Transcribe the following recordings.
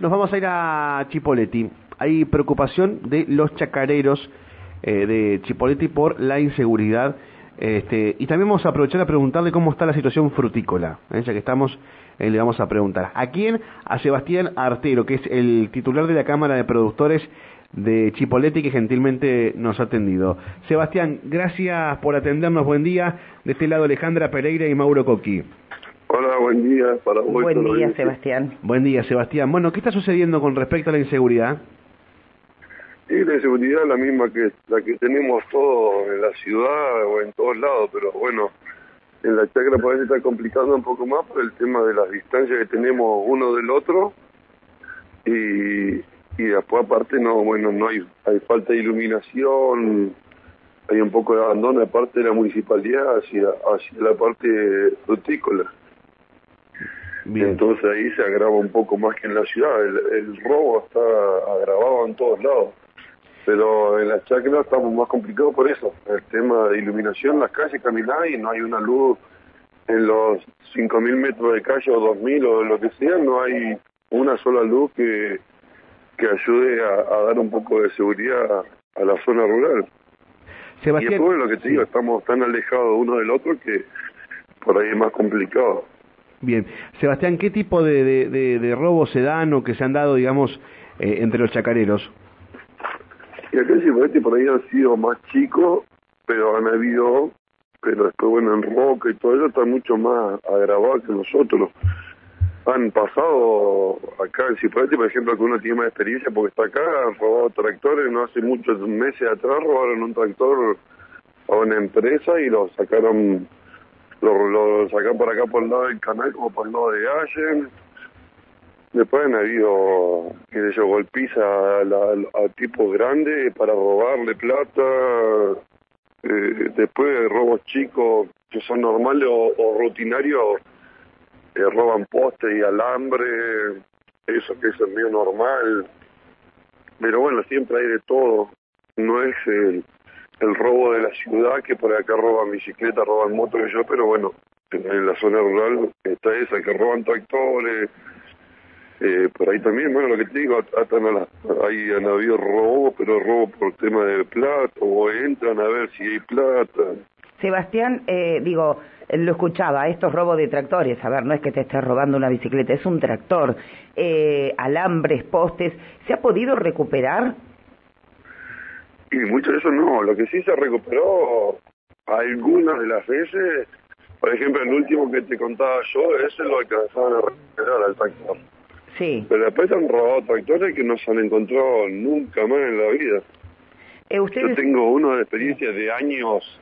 Nos vamos a ir a Chipoleti. Hay preocupación de los chacareros eh, de Chipoleti por la inseguridad. Este, y también vamos a aprovechar a preguntarle cómo está la situación frutícola. ¿eh? Ya que estamos, eh, le vamos a preguntar. ¿A quién? A Sebastián Artero, que es el titular de la Cámara de Productores de Chipoleti, que gentilmente nos ha atendido. Sebastián, gracias por atendernos. Buen día. De este lado Alejandra Pereira y Mauro Coqui. Hola, buen día para vos. Buen día, Sebastián. Buen día, Sebastián. Bueno, ¿qué está sucediendo con respecto a la inseguridad? Y la inseguridad es la misma que la que tenemos todos en la ciudad o en todos lados, pero bueno, en la chacra parece estar complicando un poco más por el tema de las distancias que tenemos uno del otro y, y después aparte no, bueno, no hay, hay falta de iluminación, hay un poco de abandono de parte de la municipalidad hacia, hacia la parte frutícola. Entonces ahí se agrava un poco más que en la ciudad. El, robo está agravado en todos lados. Pero en la chacra estamos más complicados por eso. El tema de iluminación, las calles, caminar y no hay una luz en los 5.000 metros de calle o 2.000 o lo que sea, no hay una sola luz que, que ayude a, dar un poco de seguridad a, la zona rural. Sebastián, y después lo que te digo, estamos tan alejados uno del otro que por ahí es más complicado. Bien. Sebastián, ¿qué tipo de, robos se dan o que se han dado, digamos, eh, entre los chacareros? Y acá sí, por ahí han sido más chicos, pero han habido, pero después, bueno, en Roca y todo eso están mucho más agravados que nosotros. Han pasado acá en Cipolletti, por ejemplo, que uno tiene más experiencia porque está acá, han robado tractores, no hace muchos meses atrás robaron un tractor a una empresa y lo sacaron lo, sacan por acá por el lado del canal como por el lado de Allen. Después han habido, qué sé yo, golpiza a, a, tipos grandes para robarle plata. Eh, después robos chicos que son normales o, rutinarios, eh, roban postes y alambre, eso que es medio normal. Pero bueno, siempre hay de todo. No es el el robo de la ciudad, que por acá roban bicicletas, roban motos yo, pero bueno, en la zona rural está esa, que roban tractores, eh, por ahí también, bueno, lo que te digo, ahí han habido robos, pero robo por tema de plata, o entran a ver si hay plata. Sebastián, eh, digo, lo escuchaba, estos robos de tractores, a ver, no es que te estés robando una bicicleta, es un tractor, eh, alambres, postes, ¿se ha podido recuperar? Y mucho de eso no, lo que sí se recuperó algunas de las veces, por ejemplo, el último que te contaba yo, ese lo alcanzaban a recuperar al tractor. Sí. Pero después han robado tractores que no se han encontrado nunca más en la vida. Eh, Yo tengo uno de experiencia de años,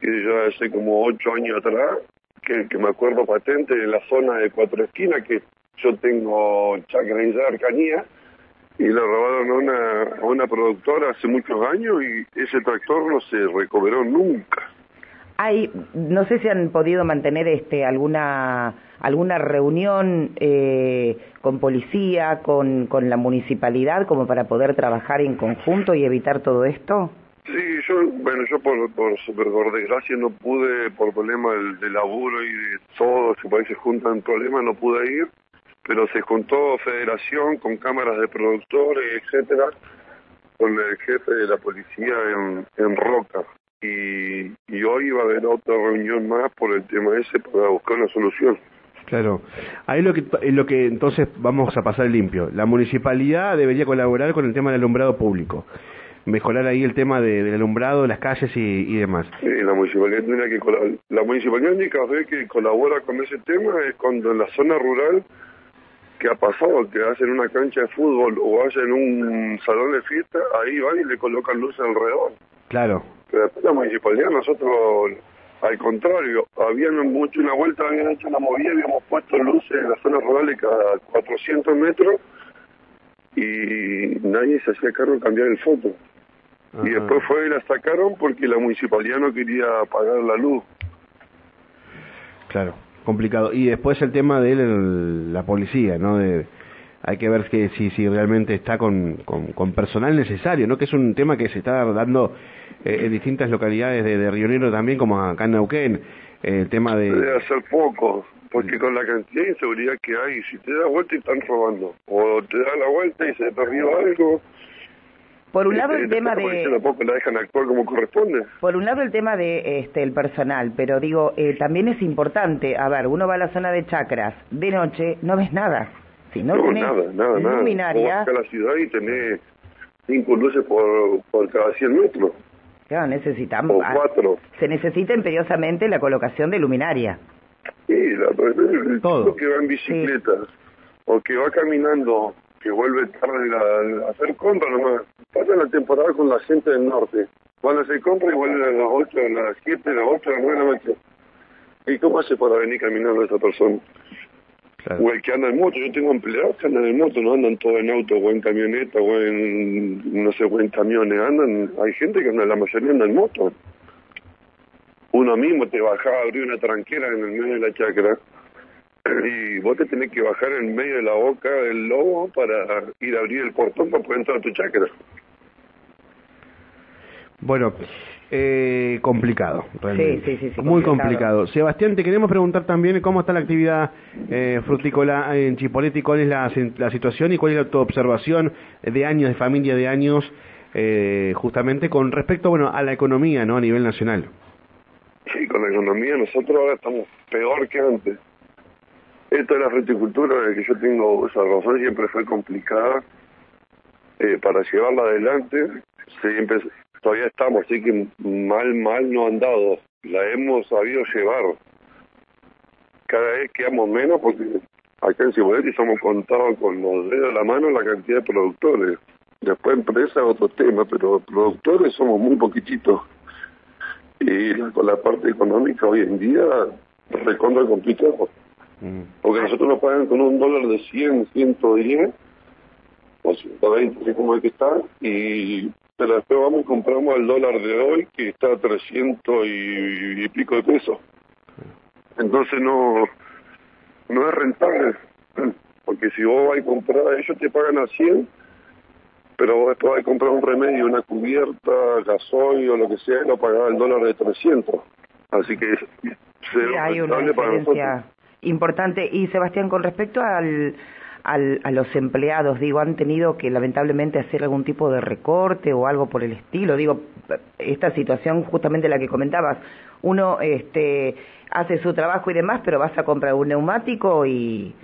que ya hace como ocho años atrás, que, que me acuerdo patente en la zona de Cuatro Esquinas, que yo tengo chacra en cercanía, y le robaron a una, a una productora hace muchos años y ese tractor no se recuperó nunca. Hay, no sé si han podido mantener este alguna alguna reunión eh, con policía, con, con la municipalidad, como para poder trabajar en conjunto y evitar todo esto. Sí, yo, bueno, yo por, por, por desgracia no pude, por problema del, de laburo y de todo, si parece juntan problemas, no pude ir pero se juntó federación con cámaras de productores, etcétera, con el jefe de la policía en, en Roca. Y, y hoy va a haber otra reunión más por el tema ese para buscar una solución. Claro, ahí lo que, lo que entonces vamos a pasar limpio. La municipalidad debería colaborar con el tema del alumbrado público, mejorar ahí el tema de, del alumbrado, las calles y, demás. Sí, la municipalidad tiene que la municipalidad única vez que colabora con ese tema es cuando en la zona rural que ha pasado, que hacen una cancha de fútbol o hacen un salón de fiesta, ahí van y le colocan luces alrededor. Claro. Pero después la municipalidad, nosotros, al contrario, habían mucho una vuelta, habían hecho una movida, habíamos puesto luces en la zona rural cada 400 metros y nadie se hacía cargo de cambiar el foto. Y después fue y la sacaron porque la municipalidad no quería pagar la luz. Claro complicado. Y después el tema de la policía, ¿no? De, hay que ver que si, si realmente está con, con, personal necesario, ¿no? Que es un tema que se está dando eh, en distintas localidades de, de Río Negro también, como acá en Neuquén. el tema de... Debe hacer poco, porque con la cantidad de inseguridad que hay, si te das vuelta y están robando, o te da la vuelta y se te arriba algo... Por un lado el tema de... Tampoco la dejan actuar como corresponde. Por un lado el tema de este el personal, pero digo, eh, también es importante, a ver, uno va a la zona de chacras, de noche no ves nada. Si no, no tenés nada, nada, luminaria... nada. a la ciudad y tenés cinco luces por, por cada 100 metros. Claro, necesitamos... O cuatro. Se necesita imperiosamente la colocación de luminaria. Sí, la, el Todo. que va en bicicleta o que va caminando, que vuelve tarde a, hacer compras nomás. Pasa la temporada con la gente del norte. Van a hacer compras y vuelven a las 8, a las 7, a las 8, a las 9 de la noche. ¿Y cómo hace para venir caminando esa persona? O el que anda en moto, yo tengo empleados que andan en moto, no andan todos en auto o en camioneta o en, no sé, o en camiones, andan, hay gente que anda, la mayoría anda en moto. Uno mismo te bajaba a abrir una tranquera en el medio de la chacra y vos te tenés que bajar en medio de la boca del lobo para ir a abrir el portón para poder entrar a tu chacra. Bueno, eh, complicado, realmente. Sí, sí, sí, Muy complicado. Sebastián, te queremos preguntar también cómo está la actividad eh, frutícola en Chipoleti, cuál es la, la, situación y cuál es tu observación de años, de familia de años, eh, justamente con respecto bueno, a la economía ¿no? a nivel nacional. Sí, con la economía nosotros ahora estamos peor que antes. Esto de la fruticultura, que yo tengo esa razón, siempre fue complicada eh, para llevarla adelante. Siempre todavía estamos, así que mal, mal no han dado. La hemos sabido llevar. Cada vez quedamos menos porque acá en Ciboletti somos contados con los dedos de la mano la cantidad de productores. Después empresa otro tema, pero productores somos muy poquititos. Y con la parte económica hoy en día recontra complicado. Mm. Porque nosotros nos pagan con un dólar de 100, 110 o 120, así como el que está, y pero después vamos y compramos el dólar de hoy que está a 300 y, pico de pesos. Entonces no, no es rentable, porque si vos vas a comprar, ellos te pagan a 100, pero vos después vas a comprar un remedio, una cubierta, gasoil o lo que sea, y lo pagás el dólar de 300. Así que es, sí, hay una diferencia importante. Y Sebastián, con respecto al a los empleados, digo, han tenido que lamentablemente hacer algún tipo de recorte o algo por el estilo, digo, esta situación justamente la que comentabas, uno este hace su trabajo y demás, pero vas a comprar un neumático y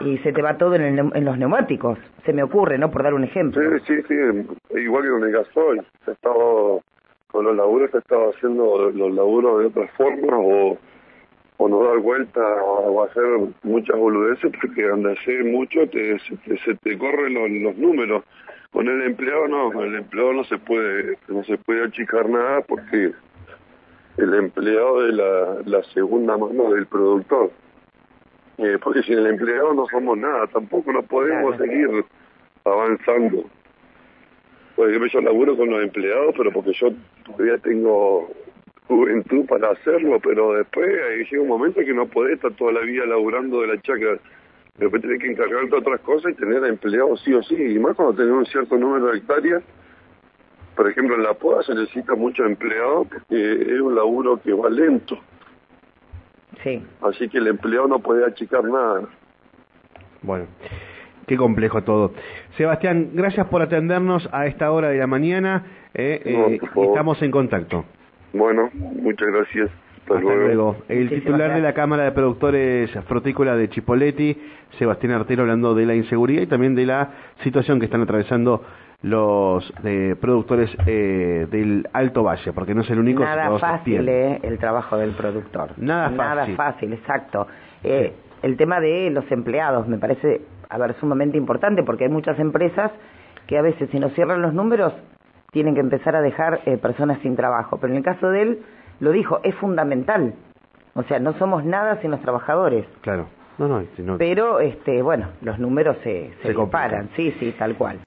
y se te va todo en, en los neumáticos, se me ocurre, ¿no? Por dar un ejemplo. Sí, sí, sí, igual que con el gasoil, se estaba, con los laburos se estaba haciendo los laburos de otra forma o o no dar vuelta o hacer muchas boludeces porque donde hacer mucho te, se, te, corren los, números. Con el empleado no, con el empleado no se puede no se puede achicar nada porque el empleado es la, la segunda mano del productor. Eh, porque sin el empleado no somos nada, tampoco no podemos seguir avanzando. Pues yo laburo con los empleados, pero porque yo todavía tengo juventud para hacerlo, pero después llega un momento que no podés estar toda la vida laburando de la chacra. Después tenés que encargarte de otras cosas y tener empleados sí o sí, y más cuando tenés un cierto número de hectáreas. Por ejemplo, en la poda se necesita mucho empleado porque es un laburo que va lento. Sí. Así que el empleado no puede achicar nada. Bueno, qué complejo todo. Sebastián, gracias por atendernos a esta hora de la mañana. Eh, eh, estamos en contacto. Bueno, muchas gracias. Hasta, luego. El titular de la Cámara de Productores Frutícola de Chipoletti, Sebastián Artero, hablando de la inseguridad y también de la situación que están atravesando los eh, productores eh, del Alto Valle, porque no es el único. Nada fácil eh, el trabajo del productor. Nada fácil. Nada fácil, exacto. Eh, el tema de los empleados me parece, a ver, sumamente importante, porque hay muchas empresas que a veces si no cierran los números tienen que empezar a dejar eh, personas sin trabajo. Pero en el caso de él, lo dijo, es fundamental. O sea, no somos nada sin los trabajadores. Claro. No, no, Pero, este, bueno, los números se, se, se comparan. Sí, sí, tal cual.